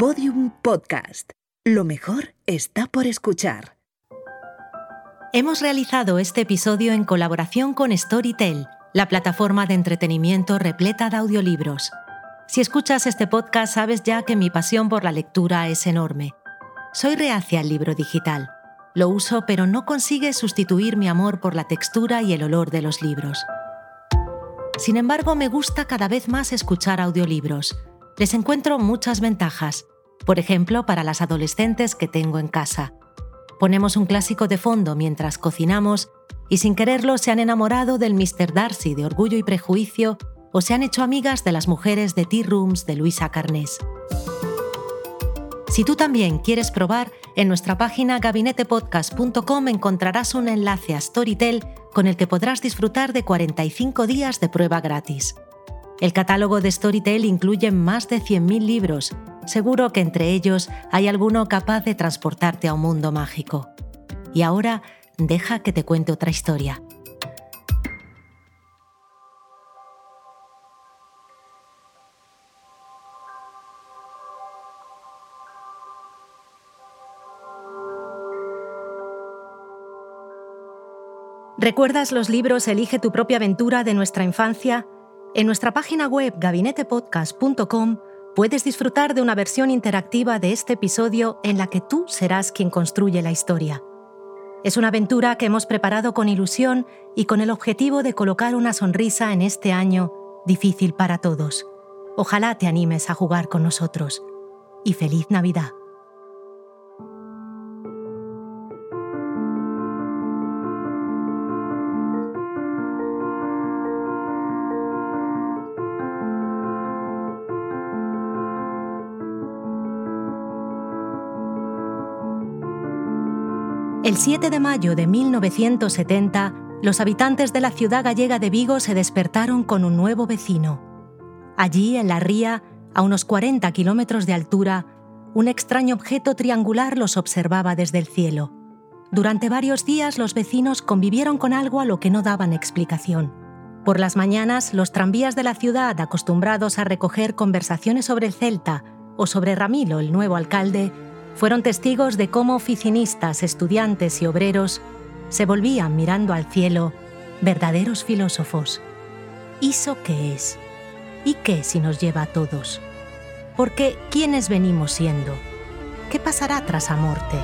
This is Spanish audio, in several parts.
Podium Podcast. Lo mejor está por escuchar. Hemos realizado este episodio en colaboración con Storytel, la plataforma de entretenimiento repleta de audiolibros. Si escuchas este podcast sabes ya que mi pasión por la lectura es enorme. Soy reacia al libro digital. Lo uso pero no consigue sustituir mi amor por la textura y el olor de los libros. Sin embargo, me gusta cada vez más escuchar audiolibros. Les encuentro muchas ventajas, por ejemplo, para las adolescentes que tengo en casa. Ponemos un clásico de fondo mientras cocinamos y sin quererlo se han enamorado del Mr. Darcy de Orgullo y Prejuicio o se han hecho amigas de las mujeres de Tea Rooms de Luisa Carnés. Si tú también quieres probar, en nuestra página gabinetepodcast.com encontrarás un enlace a Storytel con el que podrás disfrutar de 45 días de prueba gratis. El catálogo de Storytel incluye más de 100.000 libros. Seguro que entre ellos hay alguno capaz de transportarte a un mundo mágico. Y ahora, deja que te cuente otra historia. ¿Recuerdas los libros Elige tu propia aventura de nuestra infancia? En nuestra página web gabinetepodcast.com puedes disfrutar de una versión interactiva de este episodio en la que tú serás quien construye la historia. Es una aventura que hemos preparado con ilusión y con el objetivo de colocar una sonrisa en este año difícil para todos. Ojalá te animes a jugar con nosotros. Y feliz Navidad. El 7 de mayo de 1970, los habitantes de la ciudad gallega de Vigo se despertaron con un nuevo vecino. Allí, en la ría, a unos 40 kilómetros de altura, un extraño objeto triangular los observaba desde el cielo. Durante varios días los vecinos convivieron con algo a lo que no daban explicación. Por las mañanas, los tranvías de la ciudad, acostumbrados a recoger conversaciones sobre el Celta o sobre Ramilo, el nuevo alcalde, fueron testigos de cómo oficinistas, estudiantes y obreros se volvían mirando al cielo, verdaderos filósofos. ¿Iso qué es? ¿Y qué si nos lleva a todos? Porque ¿quiénes venimos siendo? ¿Qué pasará tras la muerte?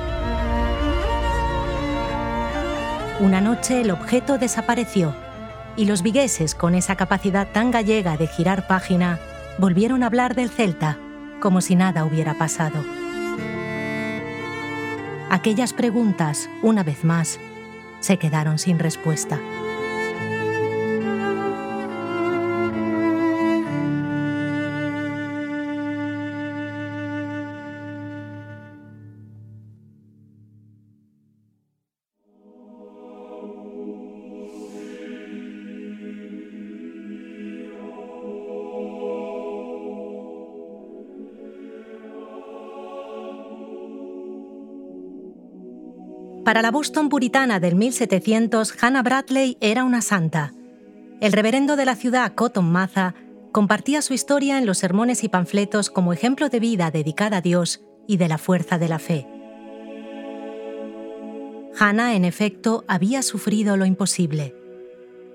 Una noche el objeto desapareció y los vigueses, con esa capacidad tan gallega de girar página, volvieron a hablar del Celta como si nada hubiera pasado. Aquellas preguntas, una vez más, se quedaron sin respuesta. Para la Boston puritana del 1700, Hannah Bradley era una santa. El reverendo de la ciudad, Cotton Matha, compartía su historia en los sermones y panfletos como ejemplo de vida dedicada a Dios y de la fuerza de la fe. Hannah, en efecto, había sufrido lo imposible.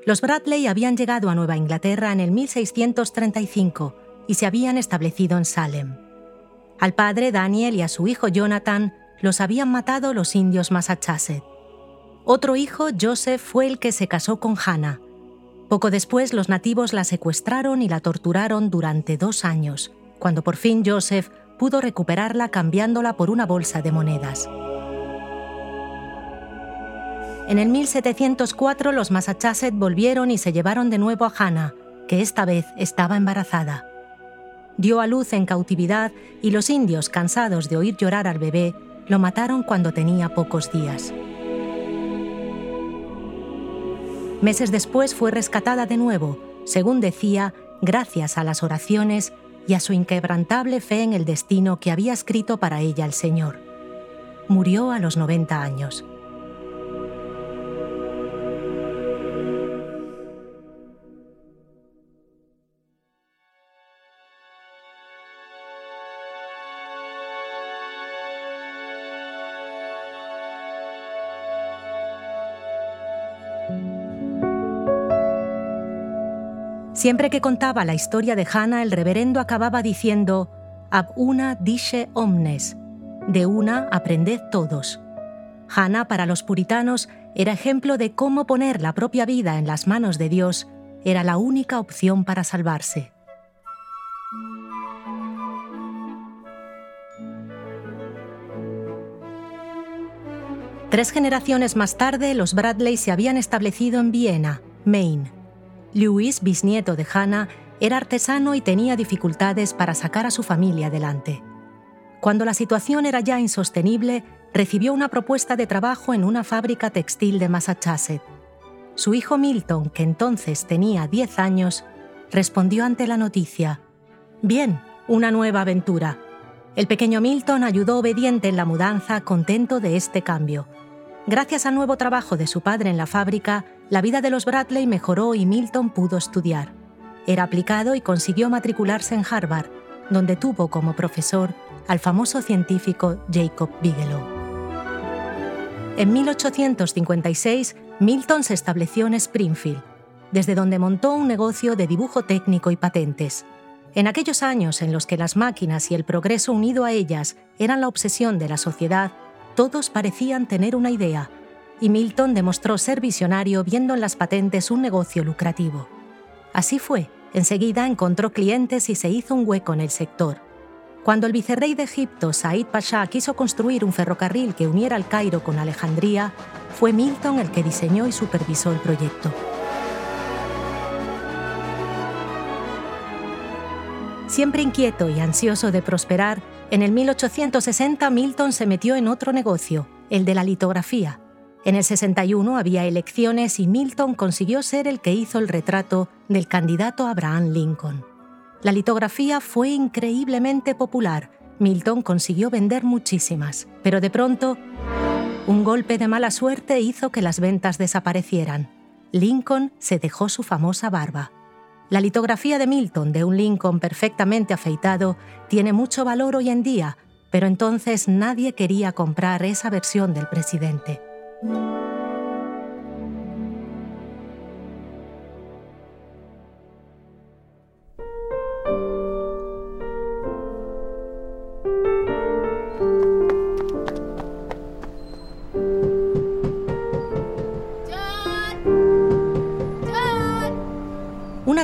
Los Bradley habían llegado a Nueva Inglaterra en el 1635 y se habían establecido en Salem. Al padre Daniel y a su hijo Jonathan los habían matado los indios Massachusetts. Otro hijo, Joseph, fue el que se casó con Hannah. Poco después los nativos la secuestraron y la torturaron durante dos años, cuando por fin Joseph pudo recuperarla cambiándola por una bolsa de monedas. En el 1704 los Massachusetts volvieron y se llevaron de nuevo a Hannah, que esta vez estaba embarazada. Dio a luz en cautividad y los indios, cansados de oír llorar al bebé, lo mataron cuando tenía pocos días. Meses después fue rescatada de nuevo, según decía, gracias a las oraciones y a su inquebrantable fe en el destino que había escrito para ella el Señor. Murió a los 90 años. Siempre que contaba la historia de Hannah, el reverendo acababa diciendo, Ab una dice omnes, de una aprended todos. Hannah para los puritanos era ejemplo de cómo poner la propia vida en las manos de Dios era la única opción para salvarse. Tres generaciones más tarde, los Bradley se habían establecido en Viena, Maine. Lewis, bisnieto de Hannah, era artesano y tenía dificultades para sacar a su familia adelante. Cuando la situación era ya insostenible, recibió una propuesta de trabajo en una fábrica textil de Massachusetts. Su hijo Milton, que entonces tenía 10 años, respondió ante la noticia, Bien, una nueva aventura. El pequeño Milton ayudó obediente en la mudanza, contento de este cambio. Gracias al nuevo trabajo de su padre en la fábrica, la vida de los Bradley mejoró y Milton pudo estudiar. Era aplicado y consiguió matricularse en Harvard, donde tuvo como profesor al famoso científico Jacob Bigelow. En 1856, Milton se estableció en Springfield, desde donde montó un negocio de dibujo técnico y patentes. En aquellos años en los que las máquinas y el progreso unido a ellas eran la obsesión de la sociedad, todos parecían tener una idea, y Milton demostró ser visionario viendo en las patentes un negocio lucrativo. Así fue, enseguida encontró clientes y se hizo un hueco en el sector. Cuando el vicerrey de Egipto, Said Pasha, quiso construir un ferrocarril que uniera el Cairo con Alejandría, fue Milton el que diseñó y supervisó el proyecto. Siempre inquieto y ansioso de prosperar, en el 1860 Milton se metió en otro negocio, el de la litografía. En el 61 había elecciones y Milton consiguió ser el que hizo el retrato del candidato Abraham Lincoln. La litografía fue increíblemente popular. Milton consiguió vender muchísimas, pero de pronto, un golpe de mala suerte hizo que las ventas desaparecieran. Lincoln se dejó su famosa barba. La litografía de Milton de un Lincoln perfectamente afeitado tiene mucho valor hoy en día, pero entonces nadie quería comprar esa versión del presidente.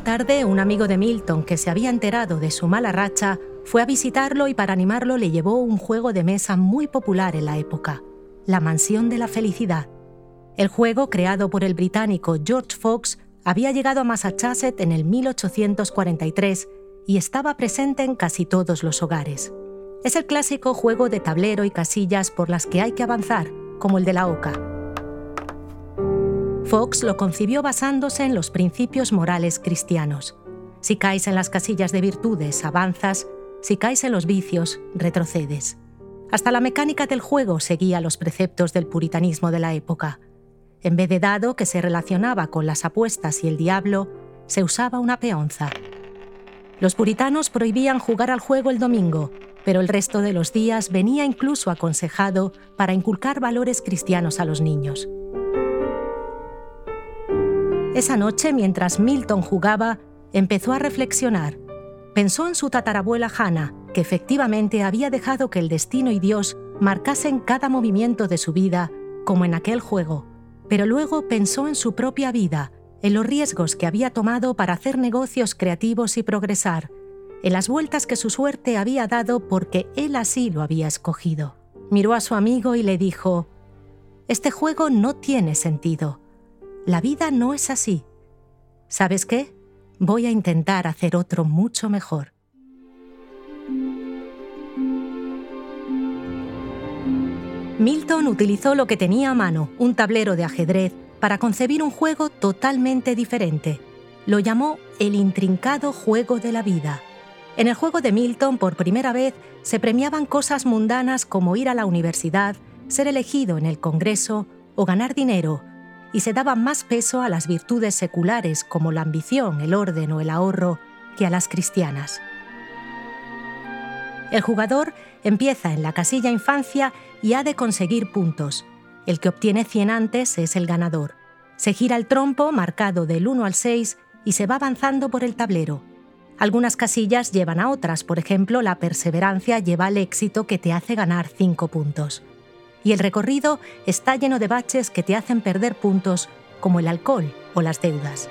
Tarde, un amigo de Milton que se había enterado de su mala racha fue a visitarlo y para animarlo le llevó un juego de mesa muy popular en la época, La Mansión de la Felicidad. El juego, creado por el británico George Fox, había llegado a Massachusetts en el 1843 y estaba presente en casi todos los hogares. Es el clásico juego de tablero y casillas por las que hay que avanzar, como el de la oca. Fox lo concibió basándose en los principios morales cristianos. Si caes en las casillas de virtudes, avanzas, si caes en los vicios, retrocedes. Hasta la mecánica del juego seguía los preceptos del puritanismo de la época. En vez de dado que se relacionaba con las apuestas y el diablo, se usaba una peonza. Los puritanos prohibían jugar al juego el domingo, pero el resto de los días venía incluso aconsejado para inculcar valores cristianos a los niños. Esa noche, mientras Milton jugaba, empezó a reflexionar. Pensó en su tatarabuela Hannah, que efectivamente había dejado que el destino y Dios marcasen cada movimiento de su vida, como en aquel juego. Pero luego pensó en su propia vida, en los riesgos que había tomado para hacer negocios creativos y progresar, en las vueltas que su suerte había dado porque él así lo había escogido. Miró a su amigo y le dijo, Este juego no tiene sentido. La vida no es así. ¿Sabes qué? Voy a intentar hacer otro mucho mejor. Milton utilizó lo que tenía a mano, un tablero de ajedrez, para concebir un juego totalmente diferente. Lo llamó el intrincado juego de la vida. En el juego de Milton, por primera vez, se premiaban cosas mundanas como ir a la universidad, ser elegido en el Congreso o ganar dinero, y se daba más peso a las virtudes seculares como la ambición, el orden o el ahorro que a las cristianas. El jugador empieza en la casilla infancia y ha de conseguir puntos. El que obtiene 100 antes es el ganador. Se gira el trompo marcado del 1 al 6 y se va avanzando por el tablero. Algunas casillas llevan a otras, por ejemplo, la perseverancia lleva al éxito que te hace ganar 5 puntos. Y el recorrido está lleno de baches que te hacen perder puntos, como el alcohol o las deudas.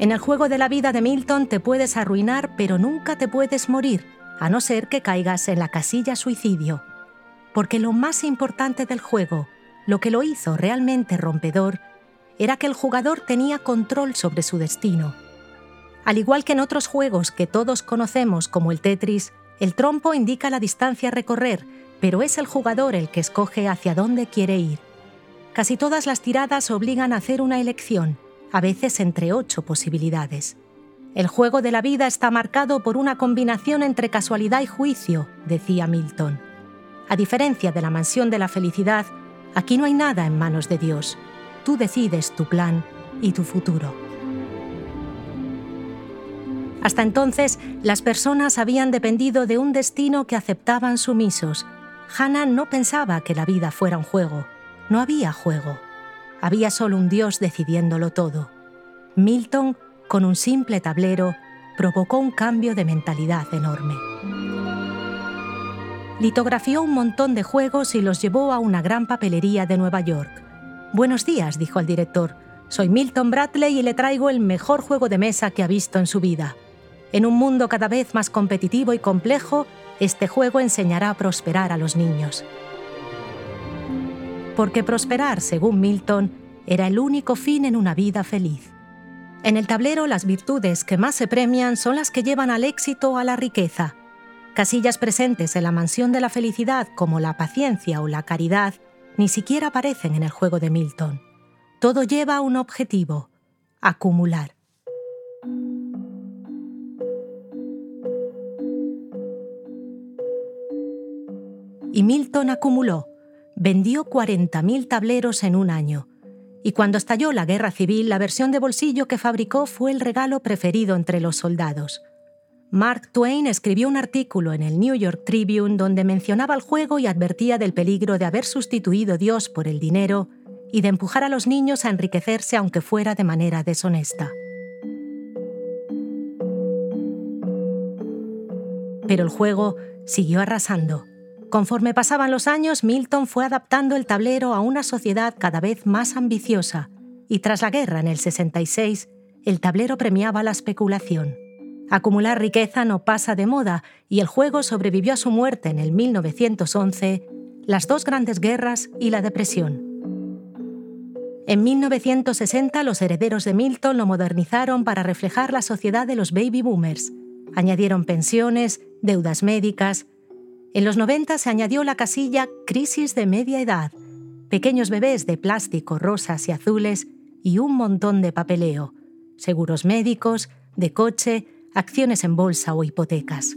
En el juego de la vida de Milton te puedes arruinar, pero nunca te puedes morir, a no ser que caigas en la casilla suicidio. Porque lo más importante del juego, lo que lo hizo realmente rompedor, era que el jugador tenía control sobre su destino al igual que en otros juegos que todos conocemos como el Tetris, el trompo indica la distancia a recorrer, pero es el jugador el que escoge hacia dónde quiere ir. Casi todas las tiradas obligan a hacer una elección, a veces entre ocho posibilidades. El juego de la vida está marcado por una combinación entre casualidad y juicio, decía Milton. A diferencia de la mansión de la felicidad, aquí no hay nada en manos de Dios. Tú decides tu plan y tu futuro. Hasta entonces, las personas habían dependido de un destino que aceptaban sumisos. Hannah no pensaba que la vida fuera un juego. No había juego. Había solo un Dios decidiéndolo todo. Milton, con un simple tablero, provocó un cambio de mentalidad enorme. Litografió un montón de juegos y los llevó a una gran papelería de Nueva York. Buenos días, dijo al director. Soy Milton Bradley y le traigo el mejor juego de mesa que ha visto en su vida. En un mundo cada vez más competitivo y complejo, este juego enseñará a prosperar a los niños. Porque prosperar, según Milton, era el único fin en una vida feliz. En el tablero las virtudes que más se premian son las que llevan al éxito o a la riqueza. Casillas presentes en la mansión de la felicidad como la paciencia o la caridad ni siquiera aparecen en el juego de Milton. Todo lleva a un objetivo, acumular. y Milton acumuló. Vendió 40.000 tableros en un año. Y cuando estalló la guerra civil, la versión de bolsillo que fabricó fue el regalo preferido entre los soldados. Mark Twain escribió un artículo en el New York Tribune donde mencionaba el juego y advertía del peligro de haber sustituido Dios por el dinero y de empujar a los niños a enriquecerse aunque fuera de manera deshonesta. Pero el juego siguió arrasando. Conforme pasaban los años, Milton fue adaptando el tablero a una sociedad cada vez más ambiciosa, y tras la guerra en el 66, el tablero premiaba la especulación. Acumular riqueza no pasa de moda y el juego sobrevivió a su muerte en el 1911, las dos grandes guerras y la depresión. En 1960 los herederos de Milton lo modernizaron para reflejar la sociedad de los baby boomers. Añadieron pensiones, deudas médicas, en los 90 se añadió la casilla Crisis de media edad, pequeños bebés de plástico rosas y azules y un montón de papeleo, seguros médicos, de coche, acciones en bolsa o hipotecas.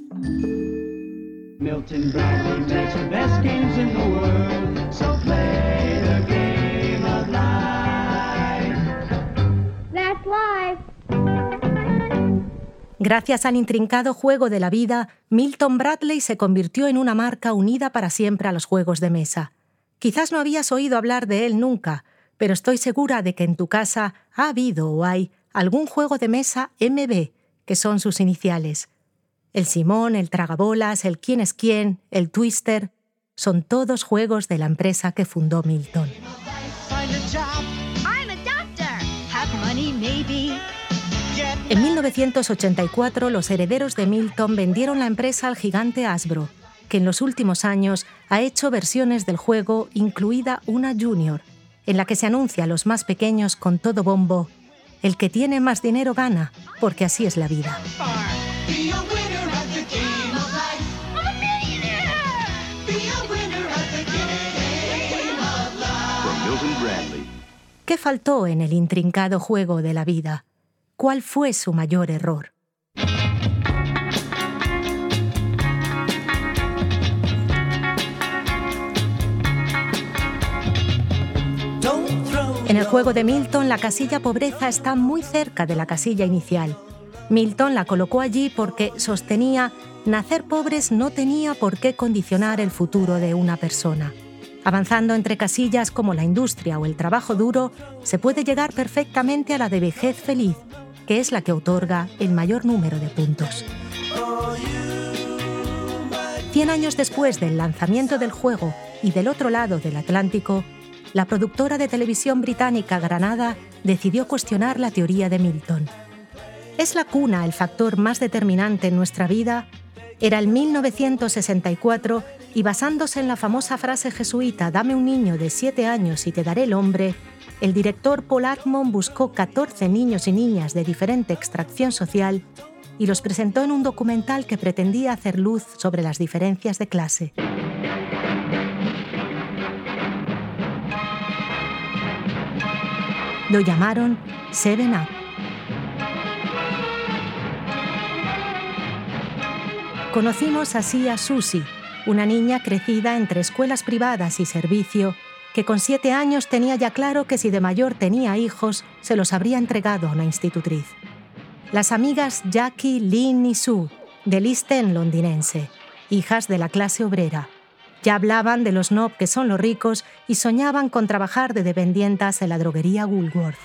Gracias al intrincado juego de la vida, Milton Bradley se convirtió en una marca unida para siempre a los juegos de mesa. Quizás no habías oído hablar de él nunca, pero estoy segura de que en tu casa ha habido o hay algún juego de mesa MB, que son sus iniciales. El Simón, el Tragabolas, el Quién es quién, el Twister, son todos juegos de la empresa que fundó Milton. En 1984, los herederos de Milton vendieron la empresa al gigante Hasbro, que en los últimos años ha hecho versiones del juego, incluida una Junior, en la que se anuncia a los más pequeños con todo bombo, el que tiene más dinero gana, porque así es la vida. ¿Qué faltó en el intrincado juego de la vida? ¿Cuál fue su mayor error? En el juego de Milton, la casilla pobreza está muy cerca de la casilla inicial. Milton la colocó allí porque sostenía nacer pobres no tenía por qué condicionar el futuro de una persona. Avanzando entre casillas como la industria o el trabajo duro, se puede llegar perfectamente a la de vejez feliz, que es la que otorga el mayor número de puntos. Cien años después del lanzamiento del juego y del otro lado del Atlántico, la productora de televisión británica Granada decidió cuestionar la teoría de Milton. ¿Es la cuna el factor más determinante en nuestra vida? Era el 1964 y basándose en la famosa frase jesuita Dame un niño de siete años y te daré el hombre, el director Paul Artmon buscó 14 niños y niñas de diferente extracción social y los presentó en un documental que pretendía hacer luz sobre las diferencias de clase. Lo llamaron Seven Up. Conocimos así a Susie, una niña crecida entre escuelas privadas y servicio, que con siete años tenía ya claro que si de mayor tenía hijos, se los habría entregado a una institutriz. Las amigas Jackie, Lynn y Sue, del East End londinense, hijas de la clase obrera. Ya hablaban de los nob que son los ricos y soñaban con trabajar de dependientas en la droguería Woolworth.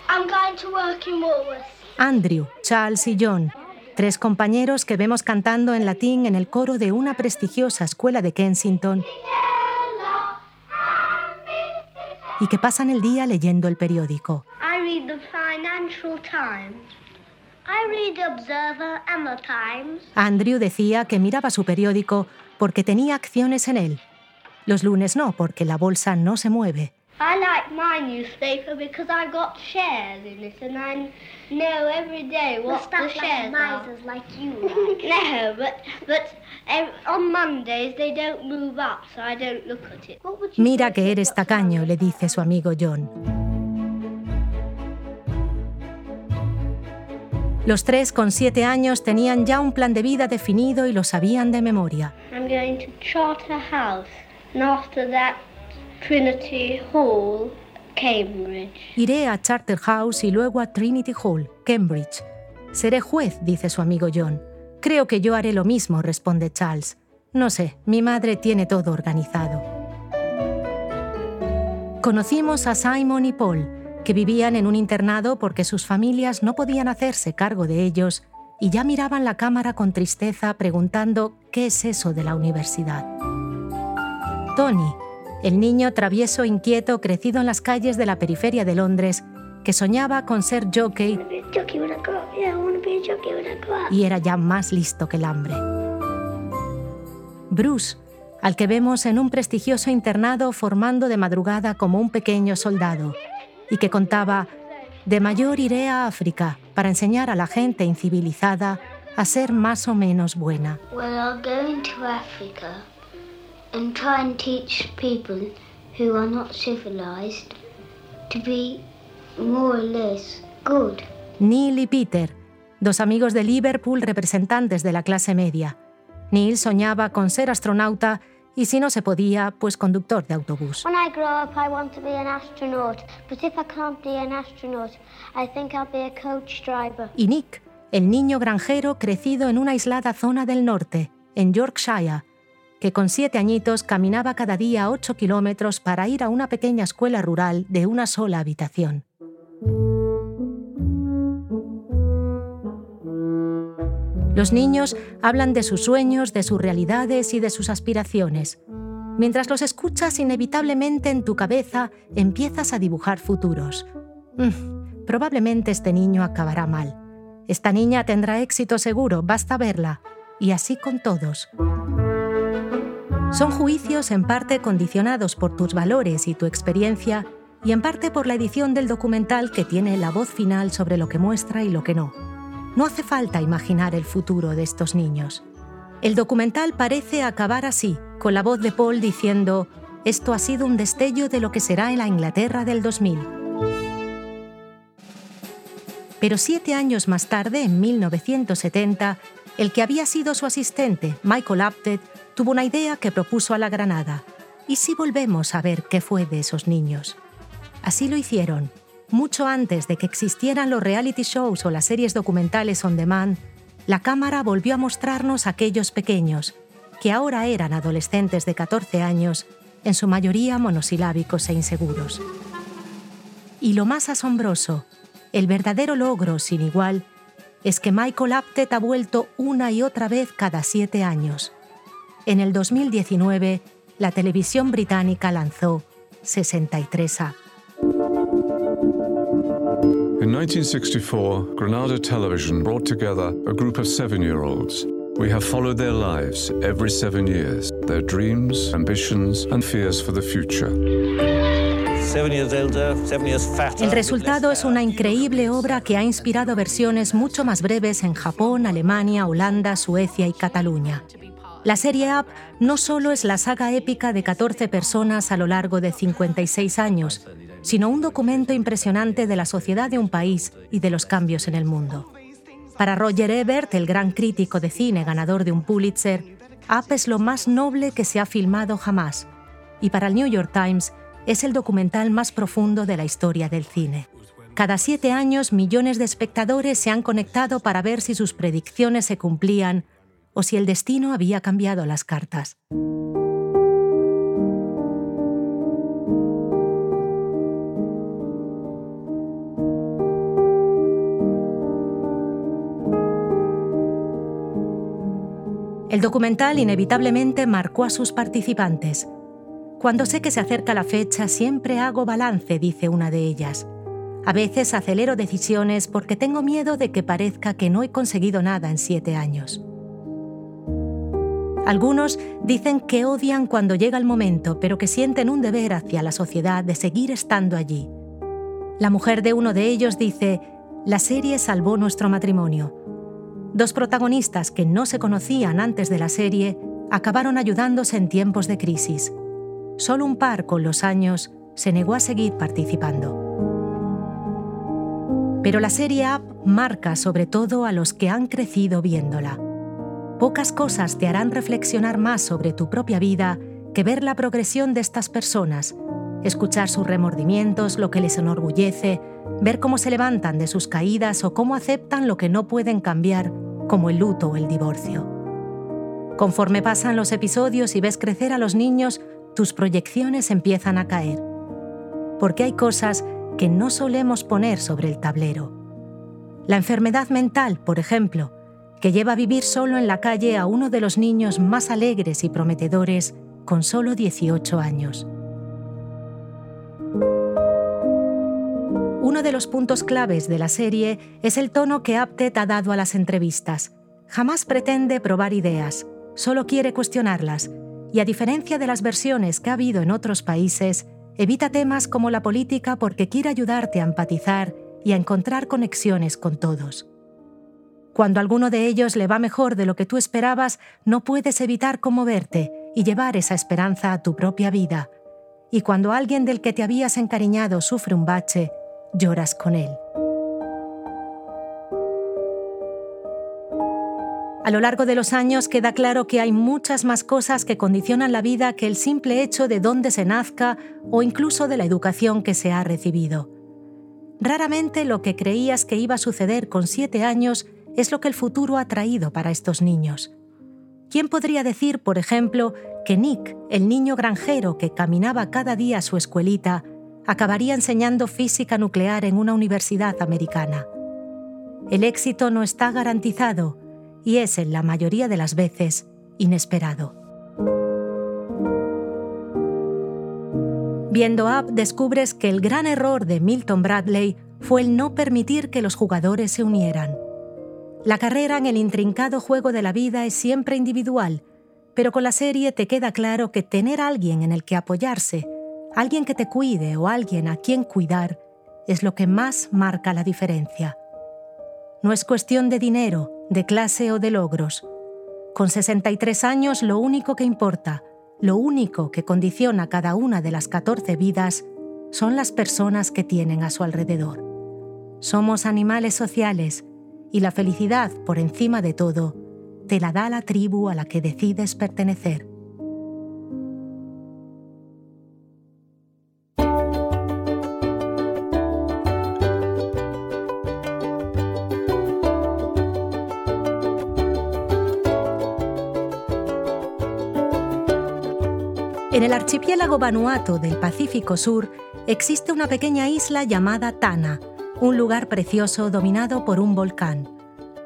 Andrew, Charles y John Tres compañeros que vemos cantando en latín en el coro de una prestigiosa escuela de Kensington y que pasan el día leyendo el periódico. Andrew decía que miraba su periódico porque tenía acciones en él. Los lunes no, porque la bolsa no se mueve. I like my newspaper because I got shares in it and I know every day what the, the shares like are. like you like. no, but but on Mondays they don't move up, so I don't look at it. Mira que eres tacaño, le dice su amigo John. Los tres con siete años tenían ya un plan de vida definido y lo sabían de memoria. I'm going to charter a house, and after that Trinity Hall, Cambridge. Iré a Charterhouse y luego a Trinity Hall, Cambridge. Seré juez, dice su amigo John. Creo que yo haré lo mismo, responde Charles. No sé, mi madre tiene todo organizado. Conocimos a Simon y Paul, que vivían en un internado porque sus familias no podían hacerse cargo de ellos y ya miraban la cámara con tristeza preguntando qué es eso de la universidad. Tony, el niño travieso inquieto crecido en las calles de la periferia de Londres, que soñaba con ser jockey y era ya más listo que el hambre. Bruce, al que vemos en un prestigioso internado formando de madrugada como un pequeño soldado, y que contaba, de mayor iré a África para enseñar a la gente incivilizada a ser más o menos buena and try and teach people who are not civilized to be more or less good. Neil y Peter, dos amigos de Liverpool representantes de la clase media. Neil soñaba con ser astronauta y si no se podía, pues conductor de autobús. When I grow up, I want to be an astronaut, but if I can't be an astronaut, I think I'll be a coach driver. Y Nick, el niño granjero crecido en una aislada zona del norte, en Yorkshire, que con siete añitos caminaba cada día ocho kilómetros para ir a una pequeña escuela rural de una sola habitación. Los niños hablan de sus sueños, de sus realidades y de sus aspiraciones. Mientras los escuchas inevitablemente en tu cabeza empiezas a dibujar futuros. Mm, probablemente este niño acabará mal. Esta niña tendrá éxito seguro, basta verla. Y así con todos. Son juicios en parte condicionados por tus valores y tu experiencia y en parte por la edición del documental que tiene la voz final sobre lo que muestra y lo que no. No hace falta imaginar el futuro de estos niños. El documental parece acabar así, con la voz de Paul diciendo, esto ha sido un destello de lo que será en la Inglaterra del 2000. Pero siete años más tarde, en 1970, el que había sido su asistente, Michael Apted, tuvo una idea que propuso a la Granada. ¿Y si volvemos a ver qué fue de esos niños? Así lo hicieron. Mucho antes de que existieran los reality shows o las series documentales on demand, la cámara volvió a mostrarnos a aquellos pequeños, que ahora eran adolescentes de 14 años en su mayoría monosilábicos e inseguros. Y lo más asombroso, el verdadero logro sin igual, es que Michael Apted ha vuelto una y otra vez cada siete años. En el 2019, la televisión británica lanzó 63A. In 1964, Granada Television brought together a group of seven year olds. We have followed their lives every seven years, their dreams, ambitions, and fears for the future. El resultado es una increíble obra que ha inspirado versiones mucho más breves en Japón, Alemania, Holanda, Suecia y Cataluña. La serie Up no solo es la saga épica de 14 personas a lo largo de 56 años, sino un documento impresionante de la sociedad de un país y de los cambios en el mundo. Para Roger Ebert, el gran crítico de cine ganador de un Pulitzer, Up es lo más noble que se ha filmado jamás, y para el New York Times es el documental más profundo de la historia del cine. Cada siete años millones de espectadores se han conectado para ver si sus predicciones se cumplían o si el destino había cambiado las cartas. El documental inevitablemente marcó a sus participantes. Cuando sé que se acerca la fecha, siempre hago balance, dice una de ellas. A veces acelero decisiones porque tengo miedo de que parezca que no he conseguido nada en siete años. Algunos dicen que odian cuando llega el momento, pero que sienten un deber hacia la sociedad de seguir estando allí. La mujer de uno de ellos dice, la serie salvó nuestro matrimonio. Dos protagonistas que no se conocían antes de la serie acabaron ayudándose en tiempos de crisis. Solo un par con los años se negó a seguir participando. Pero la serie Up marca sobre todo a los que han crecido viéndola. Pocas cosas te harán reflexionar más sobre tu propia vida que ver la progresión de estas personas, escuchar sus remordimientos, lo que les enorgullece, ver cómo se levantan de sus caídas o cómo aceptan lo que no pueden cambiar, como el luto o el divorcio. Conforme pasan los episodios y ves crecer a los niños, tus proyecciones empiezan a caer. Porque hay cosas que no solemos poner sobre el tablero. La enfermedad mental, por ejemplo, que lleva a vivir solo en la calle a uno de los niños más alegres y prometedores con solo 18 años. Uno de los puntos claves de la serie es el tono que Apted ha dado a las entrevistas. Jamás pretende probar ideas, solo quiere cuestionarlas, y a diferencia de las versiones que ha habido en otros países, evita temas como la política porque quiere ayudarte a empatizar y a encontrar conexiones con todos. Cuando alguno de ellos le va mejor de lo que tú esperabas, no puedes evitar conmoverte y llevar esa esperanza a tu propia vida. Y cuando alguien del que te habías encariñado sufre un bache, lloras con él. A lo largo de los años queda claro que hay muchas más cosas que condicionan la vida que el simple hecho de dónde se nazca o incluso de la educación que se ha recibido. Raramente lo que creías que iba a suceder con siete años es lo que el futuro ha traído para estos niños. ¿Quién podría decir, por ejemplo, que Nick, el niño granjero que caminaba cada día a su escuelita, acabaría enseñando física nuclear en una universidad americana. El éxito no está garantizado y es en la mayoría de las veces inesperado. Viendo Up descubres que el gran error de Milton Bradley fue el no permitir que los jugadores se unieran. La carrera en el intrincado juego de la vida es siempre individual, pero con la serie te queda claro que tener alguien en el que apoyarse alguien que te cuide o alguien a quien cuidar es lo que más marca la diferencia. No es cuestión de dinero, de clase o de logros. Con 63 años lo único que importa, lo único que condiciona cada una de las 14 vidas, son las personas que tienen a su alrededor. Somos animales sociales y la felicidad, por encima de todo, te la da la tribu a la que decides pertenecer. En el archipiélago Vanuatu del Pacífico Sur existe una pequeña isla llamada Tana, un lugar precioso dominado por un volcán.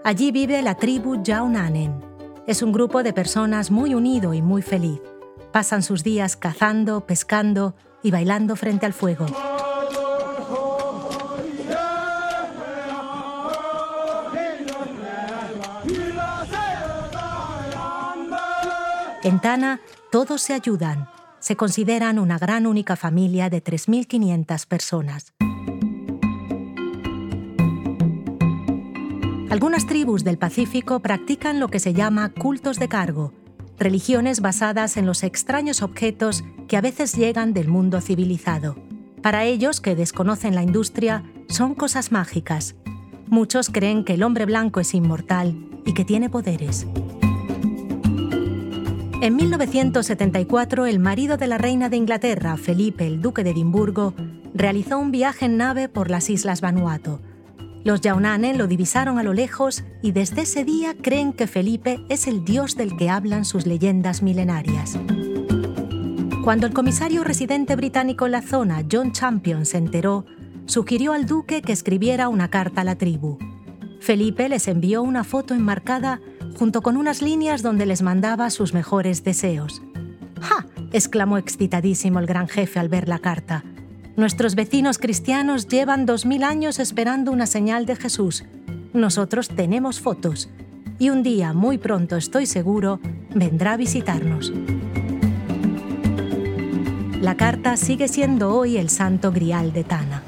Allí vive la tribu Yaunanen. Es un grupo de personas muy unido y muy feliz. Pasan sus días cazando, pescando y bailando frente al fuego. En Tana todos se ayudan. Se consideran una gran única familia de 3.500 personas. Algunas tribus del Pacífico practican lo que se llama cultos de cargo, religiones basadas en los extraños objetos que a veces llegan del mundo civilizado. Para ellos, que desconocen la industria, son cosas mágicas. Muchos creen que el hombre blanco es inmortal y que tiene poderes. En 1974, el marido de la reina de Inglaterra, Felipe, el duque de Edimburgo, realizó un viaje en nave por las islas Vanuatu. Los Yaunanen lo divisaron a lo lejos y desde ese día creen que Felipe es el dios del que hablan sus leyendas milenarias. Cuando el comisario residente británico en la zona, John Champion, se enteró, sugirió al duque que escribiera una carta a la tribu. Felipe les envió una foto enmarcada junto con unas líneas donde les mandaba sus mejores deseos. ¡Ja! exclamó excitadísimo el gran jefe al ver la carta. Nuestros vecinos cristianos llevan dos mil años esperando una señal de Jesús. Nosotros tenemos fotos. Y un día, muy pronto estoy seguro, vendrá a visitarnos. La carta sigue siendo hoy el santo grial de Tana.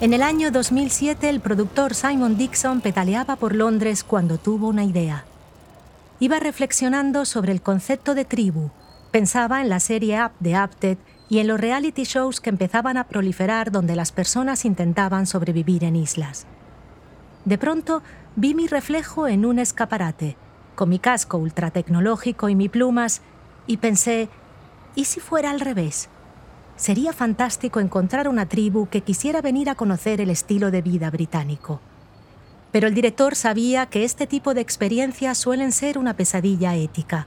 En el año 2007 el productor Simon Dixon pedaleaba por Londres cuando tuvo una idea. Iba reflexionando sobre el concepto de tribu, pensaba en la serie Up de Apted y en los reality shows que empezaban a proliferar donde las personas intentaban sobrevivir en islas. De pronto vi mi reflejo en un escaparate, con mi casco ultratecnológico y mi plumas, y pensé, ¿y si fuera al revés? Sería fantástico encontrar una tribu que quisiera venir a conocer el estilo de vida británico. Pero el director sabía que este tipo de experiencias suelen ser una pesadilla ética.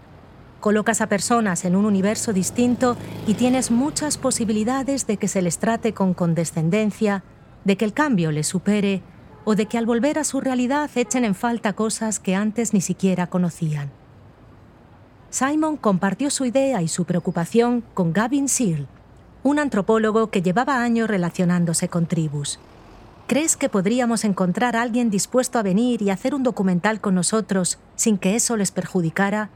Colocas a personas en un universo distinto y tienes muchas posibilidades de que se les trate con condescendencia, de que el cambio les supere o de que al volver a su realidad echen en falta cosas que antes ni siquiera conocían. Simon compartió su idea y su preocupación con Gavin Searle, un antropólogo que llevaba años relacionándose con tribus. ¿Crees que podríamos encontrar a alguien dispuesto a venir y hacer un documental con nosotros sin que eso les perjudicara?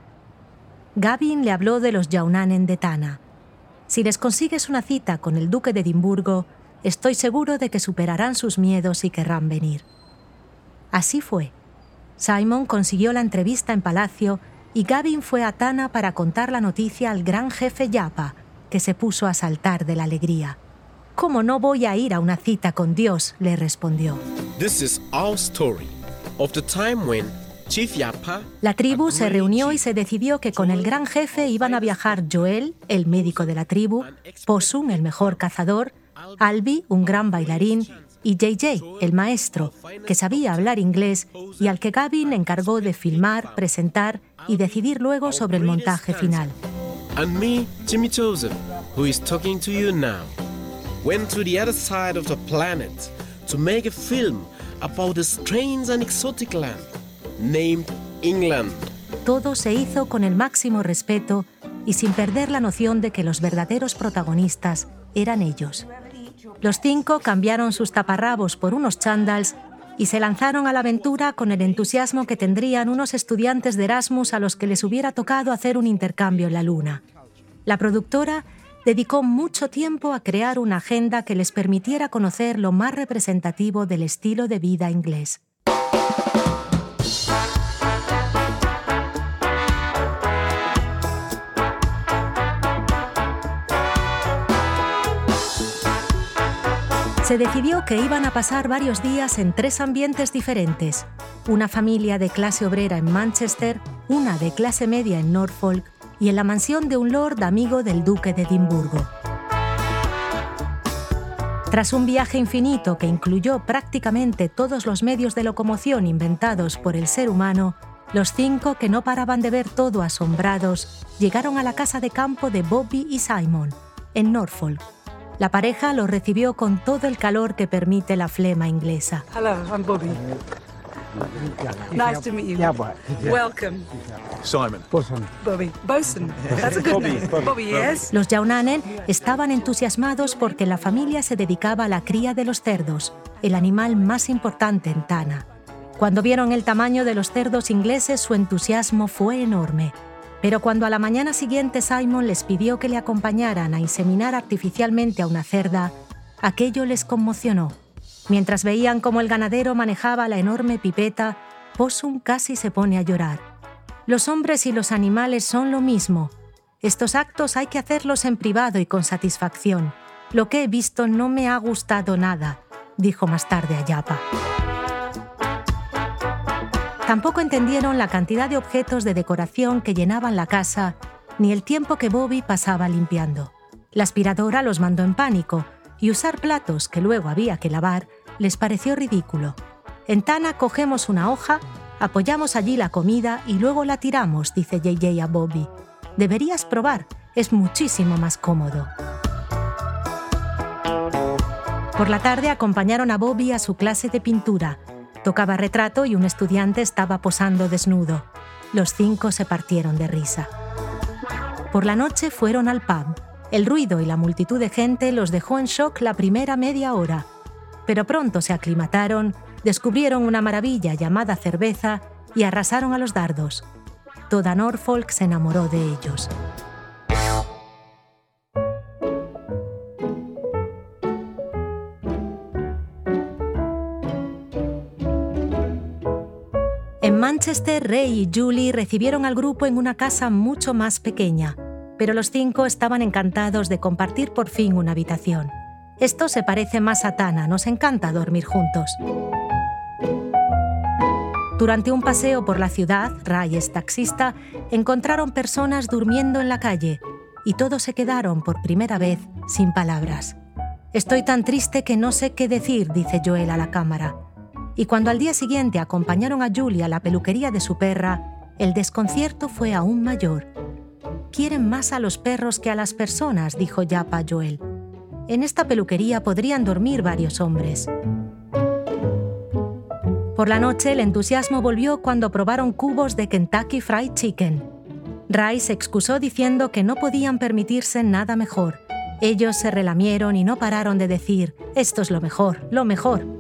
Gavin le habló de los Yaunanen de Tana. Si les consigues una cita con el duque de Edimburgo, estoy seguro de que superarán sus miedos y querrán venir. Así fue. Simon consiguió la entrevista en Palacio y Gavin fue a Tana para contar la noticia al gran jefe Yapa, que se puso a saltar de la alegría. ¿Cómo no voy a ir a una cita con Dios? le respondió. La tribu se reunió y se decidió que con el gran jefe iban a viajar Joel, el médico de la tribu, Possum, el mejor cazador, Albi, un gran bailarín, y JJ, el maestro, que sabía hablar inglés y al que Gavin encargó de filmar, presentar y decidir luego sobre el montaje final and me, Jimmy Joseph, who is talking to you now, went to the other side of the planet to make a film about a strange and exotic land named England. Todo se hizo con el máximo respeto y sin perder la noción de que los verdaderos protagonistas eran ellos. Los cinco cambiaron sus taparrabos por unos chandals y se lanzaron a la aventura con el entusiasmo que tendrían unos estudiantes de Erasmus a los que les hubiera tocado hacer un intercambio en la Luna. La productora dedicó mucho tiempo a crear una agenda que les permitiera conocer lo más representativo del estilo de vida inglés. Se decidió que iban a pasar varios días en tres ambientes diferentes. Una familia de clase obrera en Manchester, una de clase media en Norfolk y en la mansión de un lord amigo del duque de Edimburgo. Tras un viaje infinito que incluyó prácticamente todos los medios de locomoción inventados por el ser humano, Los cinco, que no paraban de ver todo asombrados, llegaron a la casa de campo de Bobby y Simon, en Norfolk. La pareja los recibió con todo el calor que permite la flema inglesa. Hello, I'm Bobby. Nice to meet you. Welcome. Simon. Bobby. Bosun. That's a good name. Bobby, yes. Los Yaunanen estaban entusiasmados porque la familia se dedicaba a la cría de los cerdos, el animal más importante en Tana. Cuando vieron el tamaño de los cerdos ingleses, su entusiasmo fue enorme. Pero cuando a la mañana siguiente Simon les pidió que le acompañaran a inseminar artificialmente a una cerda, aquello les conmocionó. Mientras veían cómo el ganadero manejaba la enorme pipeta, Possum casi se pone a llorar. Los hombres y los animales son lo mismo. Estos actos hay que hacerlos en privado y con satisfacción. Lo que he visto no me ha gustado nada, dijo más tarde a Yapa. Tampoco entendieron la cantidad de objetos de decoración que llenaban la casa, ni el tiempo que Bobby pasaba limpiando. La aspiradora los mandó en pánico, y usar platos que luego había que lavar les pareció ridículo. En Tana cogemos una hoja, apoyamos allí la comida y luego la tiramos, dice JJ a Bobby. Deberías probar, es muchísimo más cómodo. Por la tarde acompañaron a Bobby a su clase de pintura. Tocaba retrato y un estudiante estaba posando desnudo. Los cinco se partieron de risa. Por la noche fueron al pub. El ruido y la multitud de gente los dejó en shock la primera media hora pero pronto se aclimataron, descubrieron una maravilla llamada cerveza y arrasaron a los dardos. Toda Norfolk se enamoró de ellos. Manchester, Ray y Julie recibieron al grupo en una casa mucho más pequeña, pero los cinco estaban encantados de compartir por fin una habitación. Esto se parece más a Tana, nos encanta dormir juntos. Durante un paseo por la ciudad, Ray es taxista, encontraron personas durmiendo en la calle y todos se quedaron por primera vez sin palabras. Estoy tan triste que no sé qué decir, dice Joel a la cámara. Y cuando al día siguiente acompañaron a Julie a la peluquería de su perra, el desconcierto fue aún mayor. Quieren más a los perros que a las personas, dijo Yapa Joel en esta peluquería podrían dormir varios hombres. Por la noche el entusiasmo volvió cuando probaron cubos de Kentucky Fried Chicken. Ray se excusó diciendo que no podían permitirse nada mejor. Ellos se relamieron y no pararon de decir, esto es lo mejor, lo mejor.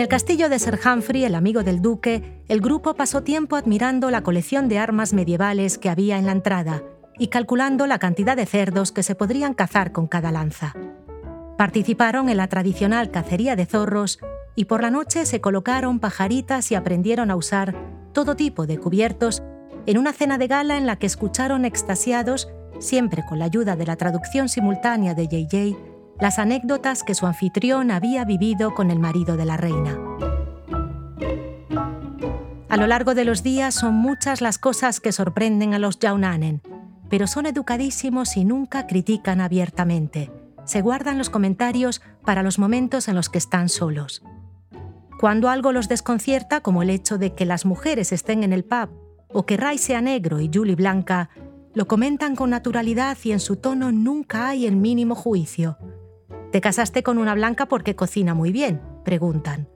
En el castillo de Sir Humphrey, el amigo del duque, el grupo pasó tiempo admirando la colección de armas medievales que había en la entrada y calculando la cantidad de cerdos que se podrían cazar con cada lanza. Participaron en la tradicional cacería de zorros y por la noche se colocaron pajaritas y aprendieron a usar todo tipo de cubiertos en una cena de gala en la que escucharon extasiados, siempre con la ayuda de la traducción simultánea de JJ, las anécdotas que su anfitrión había vivido con el marido de la reina. A lo largo de los días son muchas las cosas que sorprenden a los Yaunanen, pero son educadísimos y nunca critican abiertamente. Se guardan los comentarios para los momentos en los que están solos. Cuando algo los desconcierta, como el hecho de que las mujeres estén en el pub o que Ray sea negro y Julie blanca, lo comentan con naturalidad y en su tono nunca hay el mínimo juicio. ¿Te casaste con una blanca porque cocina muy bien? preguntan.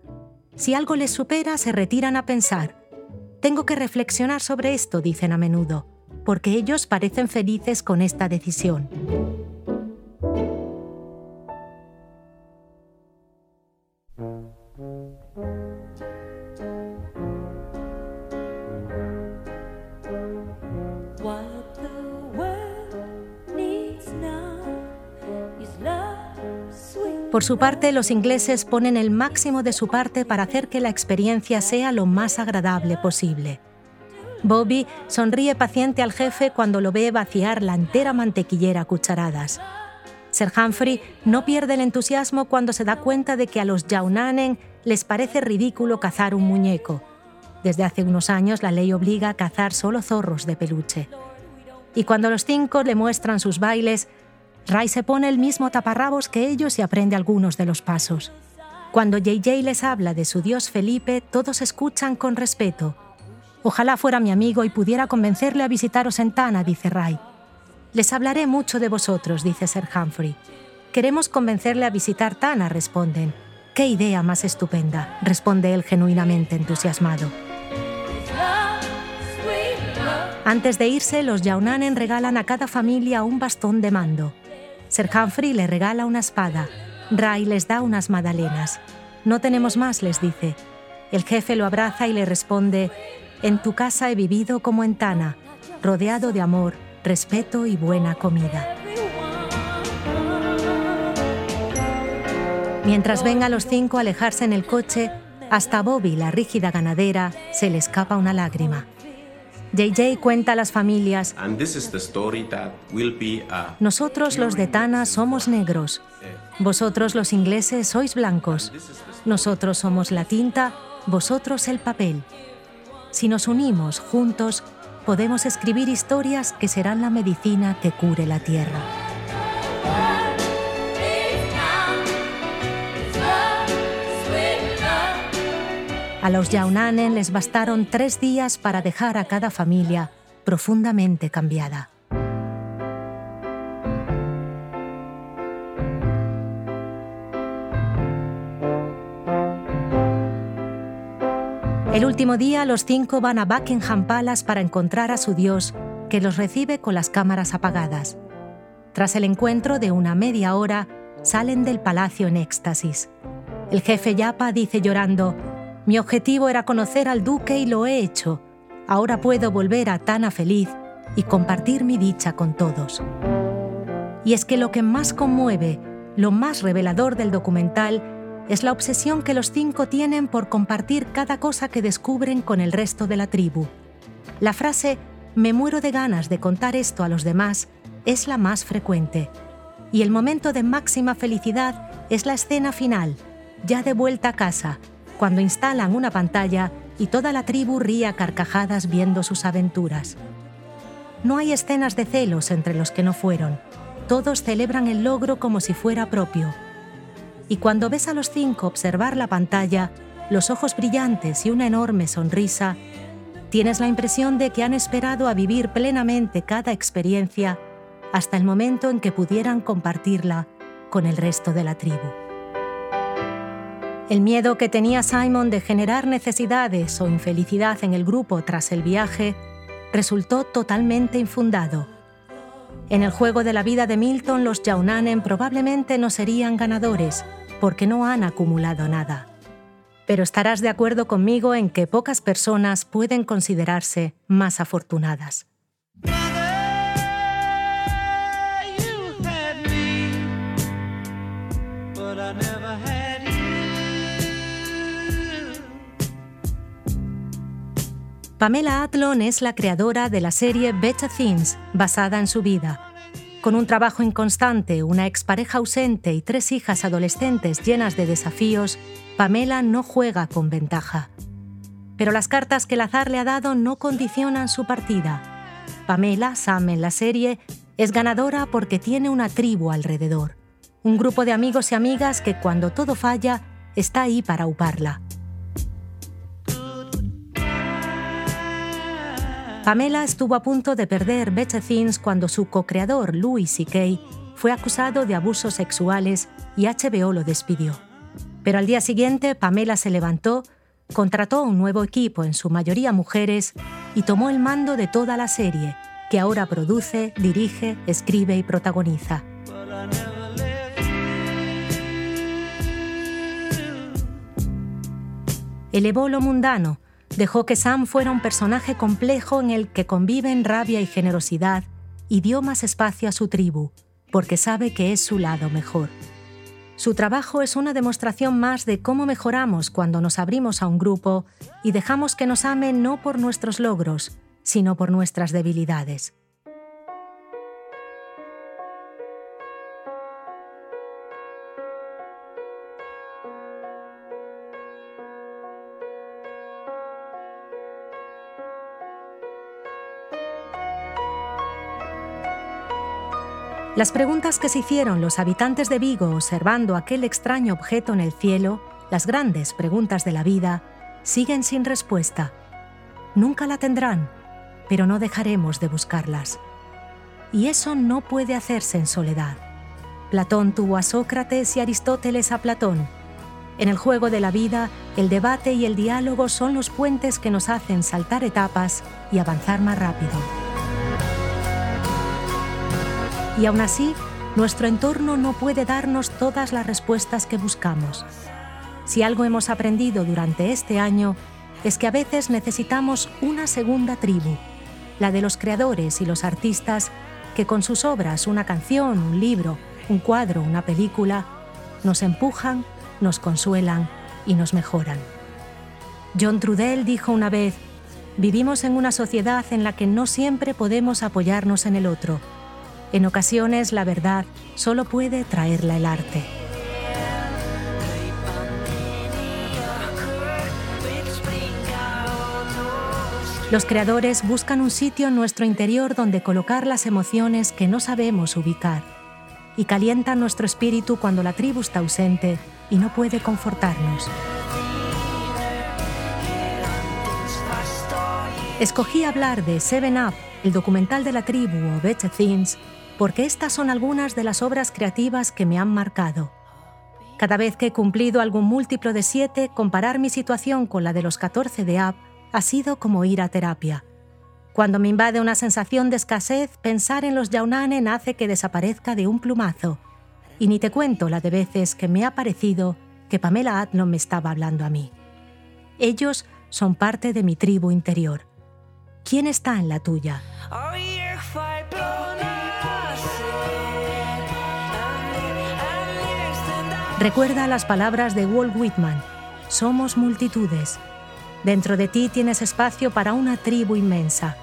Si algo les supera, se retiran a pensar. Tengo que reflexionar sobre esto, dicen a menudo porque ellos parecen felices con esta decisión. Por su parte, los ingleses ponen el máximo de su parte para hacer que la experiencia sea lo más agradable posible. Bobby sonríe paciente al jefe cuando lo ve vaciar la entera mantequillera a cucharadas. Sir Humphrey no pierde el entusiasmo cuando se da cuenta de que a los Yaunanen les parece ridículo cazar un muñeco. Desde hace unos años la ley obliga a cazar solo zorros de peluche. Y cuando los cinco le muestran sus bailes, Ray se pone el mismo taparrabos que ellos y aprende algunos de los pasos. Cuando JJ les habla de su dios Felipe, todos escuchan con respeto. Ojalá fuera mi amigo y pudiera convencerle a visitaros en Tana, dice Ray. Les hablaré mucho de vosotros, dice Sir Humphrey. Queremos convencerle a visitar Tana, responden. Qué idea más estupenda, responde él genuinamente entusiasmado. Antes de irse, los Yaunanen regalan a cada familia un bastón de mando. Sir Humphrey le regala una espada, Ray les da unas magdalenas. No tenemos más, les dice. El jefe lo abraza y le responde, En tu casa he vivido como en Tana, rodeado de amor, respeto y buena comida. Mientras ven a los cinco alejarse en el coche, hasta Bobby, la rígida ganadera, se le escapa una lágrima. JJ cuenta a las familias, nosotros los de Tana somos negros, vosotros los ingleses sois blancos, nosotros somos la tinta, vosotros el papel. Si nos unimos juntos, podemos escribir historias que serán la medicina que cure la tierra. A los Yaunanen les bastaron tres días para dejar a cada familia profundamente cambiada. El último día los cinco van a Buckingham Palace para encontrar a su dios, que los recibe con las cámaras apagadas. Tras el encuentro de una media hora, salen del palacio en éxtasis. El jefe Yapa dice llorando, mi objetivo era conocer al duque y lo he hecho. Ahora puedo volver a Tana feliz y compartir mi dicha con todos. Y es que lo que más conmueve, lo más revelador del documental, es la obsesión que los cinco tienen por compartir cada cosa que descubren con el resto de la tribu. La frase me muero de ganas de contar esto a los demás es la más frecuente. Y el momento de máxima felicidad es la escena final, ya de vuelta a casa, cuando instalan una pantalla y toda la tribu ría carcajadas viendo sus aventuras. No hay escenas de celos entre los que no fueron. Todos celebran el logro como si fuera propio. Y cuando ves a los cinco observar la pantalla, los ojos brillantes y una enorme sonrisa, tienes la impresión de que han esperado a vivir plenamente cada experiencia hasta el momento en que pudieran compartirla con el resto de la tribu. El miedo que tenía Simon de generar necesidades o infelicidad en el grupo tras el viaje resultó totalmente infundado. En el juego de la vida de Milton, los Yaunanen probablemente no serían ganadores, porque no han acumulado nada. Pero estarás de acuerdo conmigo en que pocas personas pueden considerarse más afortunadas. Pamela Atlon es la creadora de la serie Better Things, basada en su vida. Con un trabajo inconstante, una expareja ausente y tres hijas adolescentes llenas de desafíos, Pamela no juega con ventaja. Pero las cartas que el azar le ha dado no condicionan su partida. Pamela, Sam en la serie, es ganadora porque tiene una tribu alrededor. Un grupo de amigos y amigas que cuando todo falla, está ahí para uparla. Pamela estuvo a punto de perder Better Things cuando su co-creador Louis C.K. fue acusado de abusos sexuales y HBO lo despidió. Pero al día siguiente Pamela se levantó, contrató un nuevo equipo, en su mayoría mujeres, y tomó el mando de toda la serie, que ahora produce, dirige, escribe y protagoniza. Elevó lo mundano, Dejó que Sam fuera un personaje complejo en el que conviven rabia y generosidad y dio más espacio a su tribu, porque sabe que es su lado mejor. Su trabajo es una demostración más de cómo mejoramos cuando nos abrimos a un grupo y dejamos que nos amen no por nuestros logros, sino por nuestras debilidades. Las preguntas que se hicieron los habitantes de Vigo observando aquel extraño objeto en el cielo las grandes preguntas de la vida, siguen sin respuesta. Nunca la tendrán, pero no dejaremos de buscarlas. Y eso no puede hacerse en soledad. Platón tuvo a Sócrates y Aristóteles a Platón. En el juego de la vida, el debate y el diálogo son los puentes que nos hacen saltar etapas y avanzar más rápido. Y aún así, nuestro entorno no puede darnos todas las respuestas que buscamos. Si algo hemos aprendido durante este año es que a veces necesitamos una segunda tribu, la de los creadores y los artistas que con sus obras, una canción, un libro, un cuadro, una película, nos empujan, nos consuelan y nos mejoran. John Trudell dijo una vez, vivimos en una sociedad en la que no siempre podemos apoyarnos en el otro. En ocasiones la verdad solo puede traerla el arte. Los creadores buscan un sitio en nuestro interior donde colocar las emociones que no sabemos ubicar y calientan nuestro espíritu cuando la tribu está ausente y no puede confortarnos. Escogí hablar de Seven Up, el documental de la tribu o Better Things, porque estas son algunas de las obras creativas que me han marcado. Cada vez que he cumplido algún múltiplo de siete, comparar mi situación con la de los 14 de Up ha sido como ir a terapia. Cuando me invade una sensación de escasez, pensar en los Yaunanen hace que desaparezca de un plumazo. Y ni te cuento la de veces que me ha parecido que Pamela Adlon me estaba hablando a mí. Ellos son parte de mi tribu interior. ¿Quién está en la tuya? Recuerda las palabras de Walt Whitman. Somos multitudes. Dentro de ti tienes espacio para una tribu inmensa.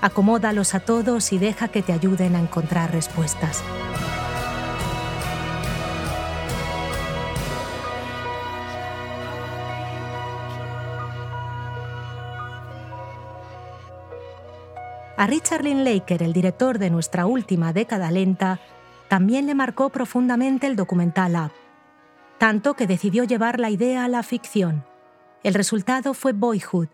Acomódalos a todos y deja que te ayuden a encontrar respuestas. A Richard Linklater, el director de nuestra última década lenta, también le marcó profundamente el documental Up, tanto que decidió llevar la idea a la ficción. El resultado fue Boyhood.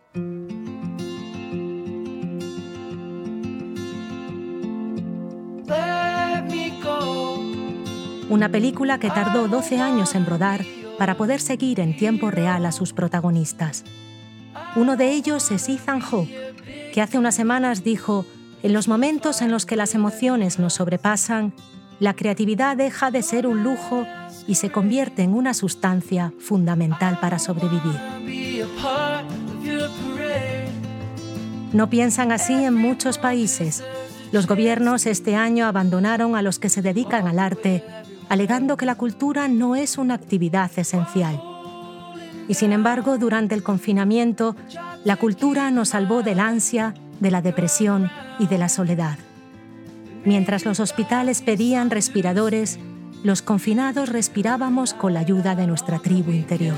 Una película que tardó 12 años en rodar para poder seguir en tiempo real a sus protagonistas. Uno de ellos es Ethan Hawke, que hace unas semanas dijo, en los momentos en los que las emociones nos sobrepasan, la creatividad deja de ser un lujo y se convierte en una sustancia fundamental para sobrevivir. No piensan así en muchos países. Los gobiernos este año abandonaron a los que se dedican al arte, alegando que la cultura no es una actividad esencial. Y sin embargo, durante el confinamiento, la cultura nos salvó del ansia, de la depresión y de la soledad. Mientras los hospitales pedían respiradores, los confinados respirábamos con la ayuda de nuestra tribu interior.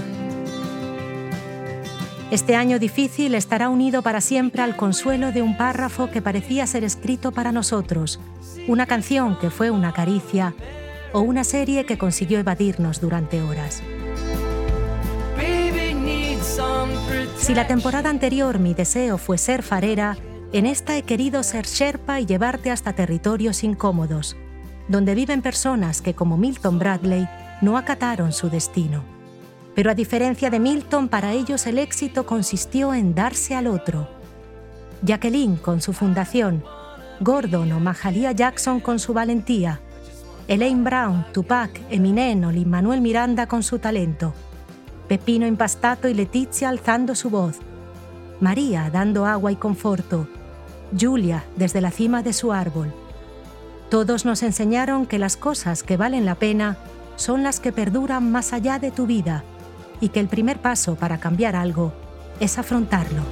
Este año difícil estará unido para siempre al consuelo de un párrafo que parecía ser escrito para nosotros, una canción que fue una caricia o una serie que consiguió evadirnos durante horas. Si la temporada anterior mi deseo fue ser farera, en esta he querido ser sherpa y llevarte hasta territorios incómodos, donde viven personas que, como Milton Bradley, no acataron su destino. Pero a diferencia de Milton, para ellos el éxito consistió en darse al otro. Jacqueline con su fundación, Gordon o Mahalia Jackson con su valentía, Elaine Brown, Tupac, Eminem o Lin Manuel Miranda con su talento, Pepino Impastato y Letizia alzando su voz, María dando agua y conforto, Julia desde la cima de su árbol. Todos nos enseñaron que las cosas que valen la pena son las que perduran más allá de tu vida y que el primer paso para cambiar algo es afrontarlo.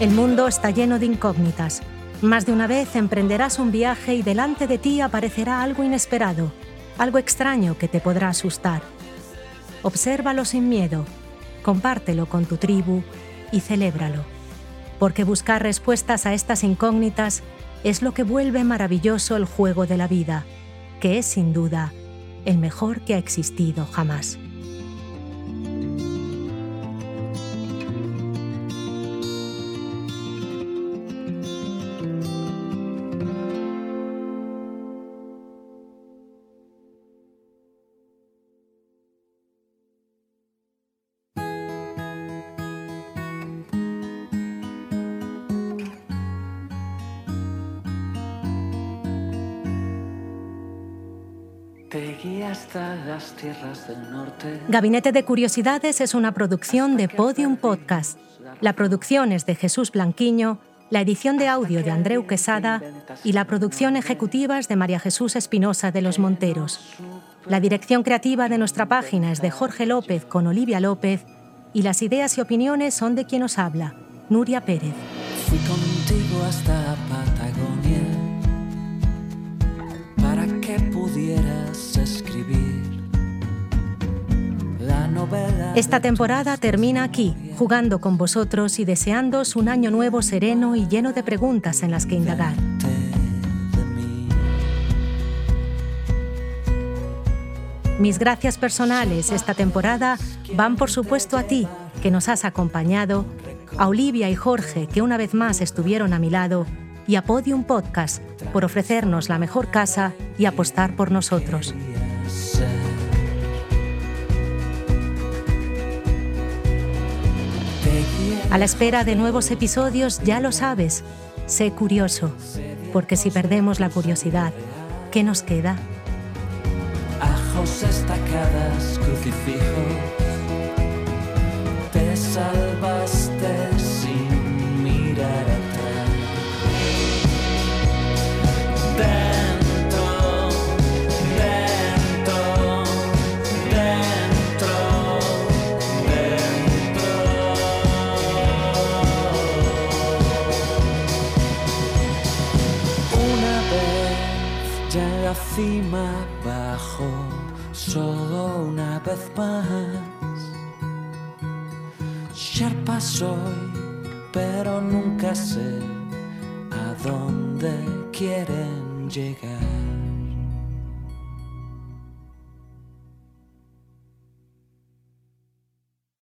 El mundo está lleno de incógnitas. Más de una vez emprenderás un viaje y delante de ti aparecerá algo inesperado, algo extraño que te podrá asustar. Obsérvalo sin miedo, compártelo con tu tribu y celébralo, porque buscar respuestas a estas incógnitas es lo que vuelve maravilloso el juego de la vida, que es sin duda el mejor que ha existido jamás. Gabinete de Curiosidades es una producción de Podium Podcast. La producción es de Jesús Blanquiño, la edición de audio de Andreu Quesada y la producción ejecutiva es de María Jesús Espinosa de los Monteros. La dirección creativa de nuestra página es de Jorge López con Olivia López y las ideas y opiniones son de quien nos habla, Nuria Pérez. Fui contigo hasta Esta temporada termina aquí, jugando con vosotros y deseándoos un año nuevo sereno y lleno de preguntas en las que indagar. Mis gracias personales esta temporada van por supuesto a ti, que nos has acompañado, a Olivia y Jorge, que una vez más estuvieron a mi lado, y a Podium Podcast, por ofrecernos la mejor casa y apostar por nosotros. A la espera de nuevos episodios, ya lo sabes, sé curioso, porque si perdemos la curiosidad, ¿qué nos queda? Ajos estacadas, crucifijos. Cima bajo, solo una vez más. Sherpa soy, pero nunca sé a dónde quieren llegar.